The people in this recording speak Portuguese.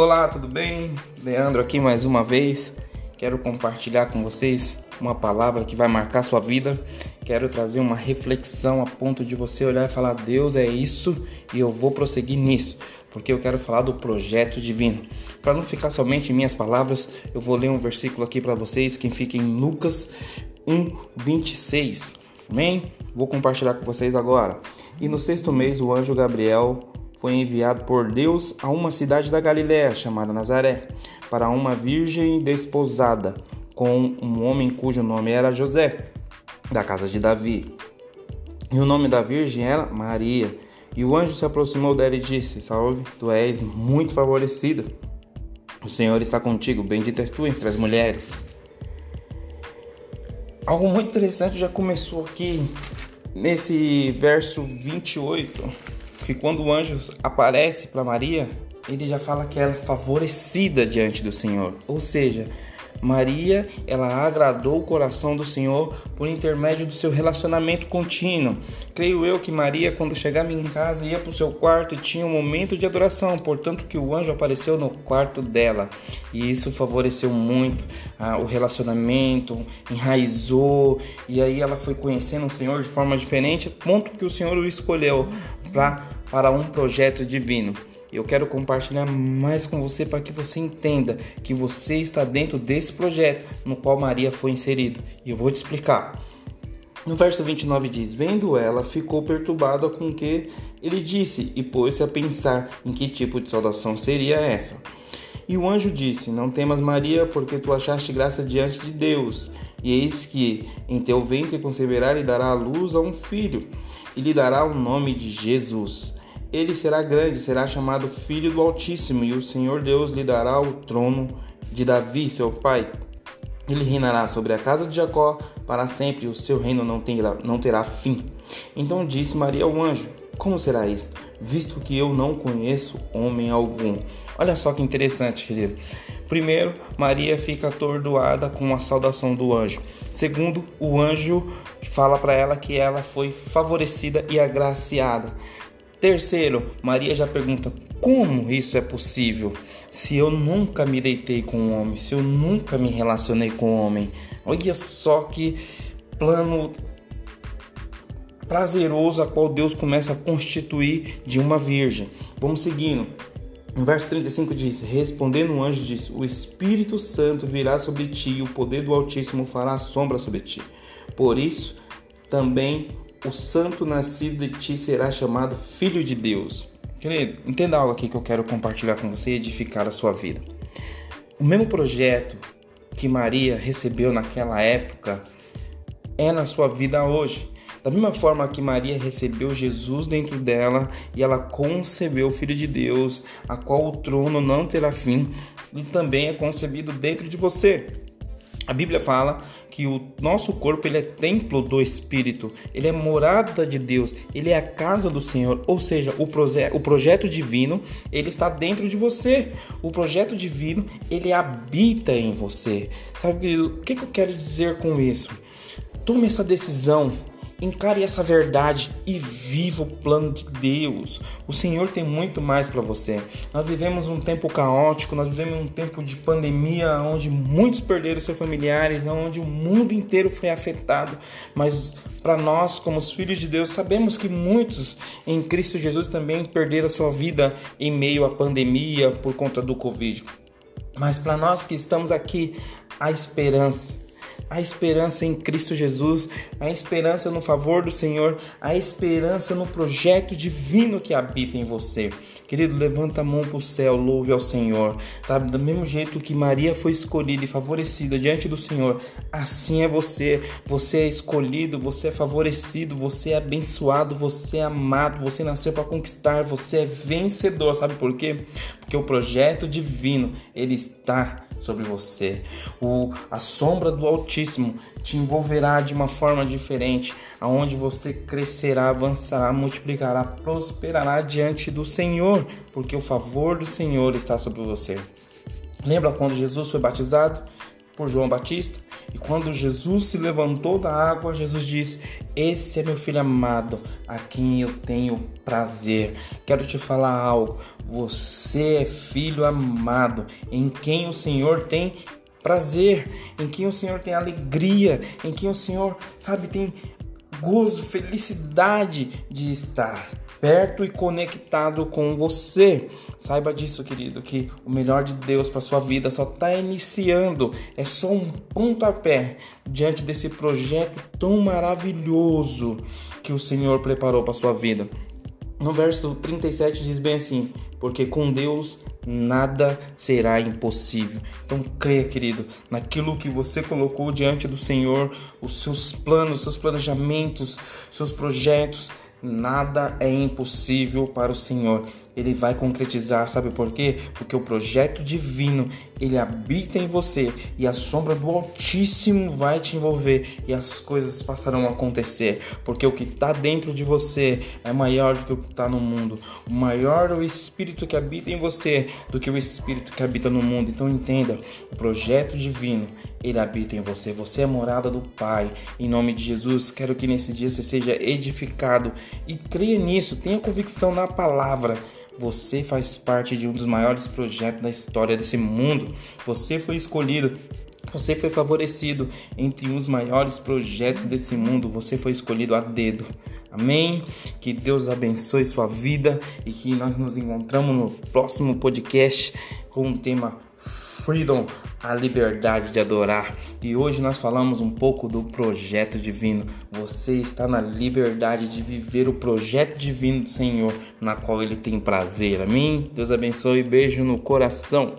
Olá, tudo bem? Leandro aqui mais uma vez. Quero compartilhar com vocês uma palavra que vai marcar sua vida. Quero trazer uma reflexão a ponto de você olhar e falar: Deus é isso e eu vou prosseguir nisso, porque eu quero falar do projeto divino. Para não ficar somente em minhas palavras, eu vou ler um versículo aqui para vocês que fica em Lucas 1, 26. Amém? Vou compartilhar com vocês agora. E no sexto mês, o anjo Gabriel foi enviado por Deus a uma cidade da Galiléia chamada Nazaré, para uma virgem desposada com um homem cujo nome era José, da casa de Davi. E o nome da virgem era Maria. E o anjo se aproximou dela e disse: Salve, tu és muito favorecida. O Senhor está contigo, bendita és tu entre as mulheres. Algo muito interessante já começou aqui nesse verso 28 que quando o anjo aparece para Maria, ele já fala que ela é favorecida diante do Senhor. Ou seja, Maria, ela agradou o coração do Senhor por intermédio do seu relacionamento contínuo. Creio eu que Maria, quando chegava em casa, ia para o seu quarto e tinha um momento de adoração, portanto que o anjo apareceu no quarto dela. E isso favoreceu muito ah, o relacionamento, enraizou, e aí ela foi conhecendo o Senhor de forma diferente, ponto que o Senhor o escolheu pra, para um projeto divino. Eu quero compartilhar mais com você para que você entenda que você está dentro desse projeto no qual Maria foi inserido. E eu vou te explicar. No verso 29 diz: Vendo ela, ficou perturbada com o que ele disse e pôs-se a pensar em que tipo de saudação seria essa. E o anjo disse: Não temas, Maria, porque tu achaste graça diante de Deus. E eis que em teu ventre conceberá e dará a luz a um filho, e lhe dará o nome de Jesus. Ele será grande, será chamado Filho do Altíssimo, e o Senhor Deus lhe dará o trono de Davi, seu pai. Ele reinará sobre a casa de Jacó para sempre, e o seu reino não terá, não terá fim. Então disse Maria ao anjo: Como será isto, visto que eu não conheço homem algum? Olha só que interessante, querido. Primeiro, Maria fica atordoada com a saudação do anjo. Segundo, o anjo fala para ela que ela foi favorecida e agraciada. Terceiro, Maria já pergunta: como isso é possível? Se eu nunca me deitei com um homem, se eu nunca me relacionei com um homem. Olha só que plano prazeroso a qual Deus começa a constituir de uma virgem. Vamos seguindo. No verso 35 diz: Respondendo o anjo, disse: O Espírito Santo virá sobre ti, e o poder do Altíssimo fará sombra sobre ti. Por isso, também o santo nascido de ti será chamado Filho de Deus. Querido, entenda algo aqui que eu quero compartilhar com você e edificar a sua vida. O mesmo projeto que Maria recebeu naquela época é na sua vida hoje. Da mesma forma que Maria recebeu Jesus dentro dela e ela concebeu o Filho de Deus, a qual o trono não terá fim, e também é concebido dentro de você. A Bíblia fala que o nosso corpo ele é templo do Espírito, ele é morada de Deus, ele é a casa do Senhor, ou seja, o, proje o projeto divino ele está dentro de você, o projeto divino ele habita em você. Sabe, querido, o que, que eu quero dizer com isso? Tome essa decisão Encare essa verdade e viva o plano de Deus. O Senhor tem muito mais para você. Nós vivemos um tempo caótico, nós vivemos um tempo de pandemia onde muitos perderam seus familiares, onde o mundo inteiro foi afetado. Mas para nós, como os filhos de Deus, sabemos que muitos em Cristo Jesus também perderam sua vida em meio à pandemia por conta do Covid. Mas para nós que estamos aqui, a esperança a esperança em Cristo Jesus, a esperança no favor do Senhor, a esperança no projeto divino que habita em você. Querido, levanta a mão para o céu, louve ao Senhor. Sabe, do mesmo jeito que Maria foi escolhida e favorecida diante do Senhor, assim é você. Você é escolhido, você é favorecido, você é abençoado, você é amado, você nasceu para conquistar, você é vencedor. Sabe por quê? Porque o projeto divino, ele está sobre você. O, a sombra do Altíssimo te envolverá de uma forma diferente, aonde você crescerá, avançará, multiplicará, prosperará diante do Senhor, porque o favor do Senhor está sobre você. Lembra quando Jesus foi batizado? Por João Batista. E quando Jesus se levantou da água, Jesus disse: Esse é meu filho amado, a quem eu tenho prazer. Quero te falar algo. Você é filho amado, em quem o Senhor tem prazer, em quem o Senhor tem alegria, em quem o Senhor, sabe, tem gozo, felicidade de estar perto e conectado com você. Saiba disso, querido, que o melhor de Deus para sua vida só está iniciando. É só um pontapé diante desse projeto tão maravilhoso que o Senhor preparou para sua vida. No verso 37 diz bem assim: Porque com Deus nada será impossível. Então creia, querido, naquilo que você colocou diante do Senhor, os seus planos, os seus planejamentos, seus projetos, nada é impossível para o Senhor ele vai concretizar, sabe por quê? Porque o projeto divino, ele habita em você e a sombra do Altíssimo vai te envolver e as coisas passarão a acontecer, porque o que está dentro de você é maior do que o que está no mundo. Maior é o espírito que habita em você do que o espírito que habita no mundo. Então entenda, o projeto divino, ele habita em você. Você é morada do Pai. Em nome de Jesus, quero que nesse dia você seja edificado e creia nisso, tenha convicção na palavra. Você faz parte de um dos maiores projetos da história desse mundo. Você foi escolhido você foi favorecido entre os maiores projetos desse mundo. Você foi escolhido a dedo. Amém? Que Deus abençoe sua vida e que nós nos encontramos no próximo podcast com o tema Freedom, a liberdade de adorar. E hoje nós falamos um pouco do projeto divino. Você está na liberdade de viver o projeto divino do Senhor, na qual ele tem prazer. Amém? Deus abençoe. Beijo no coração.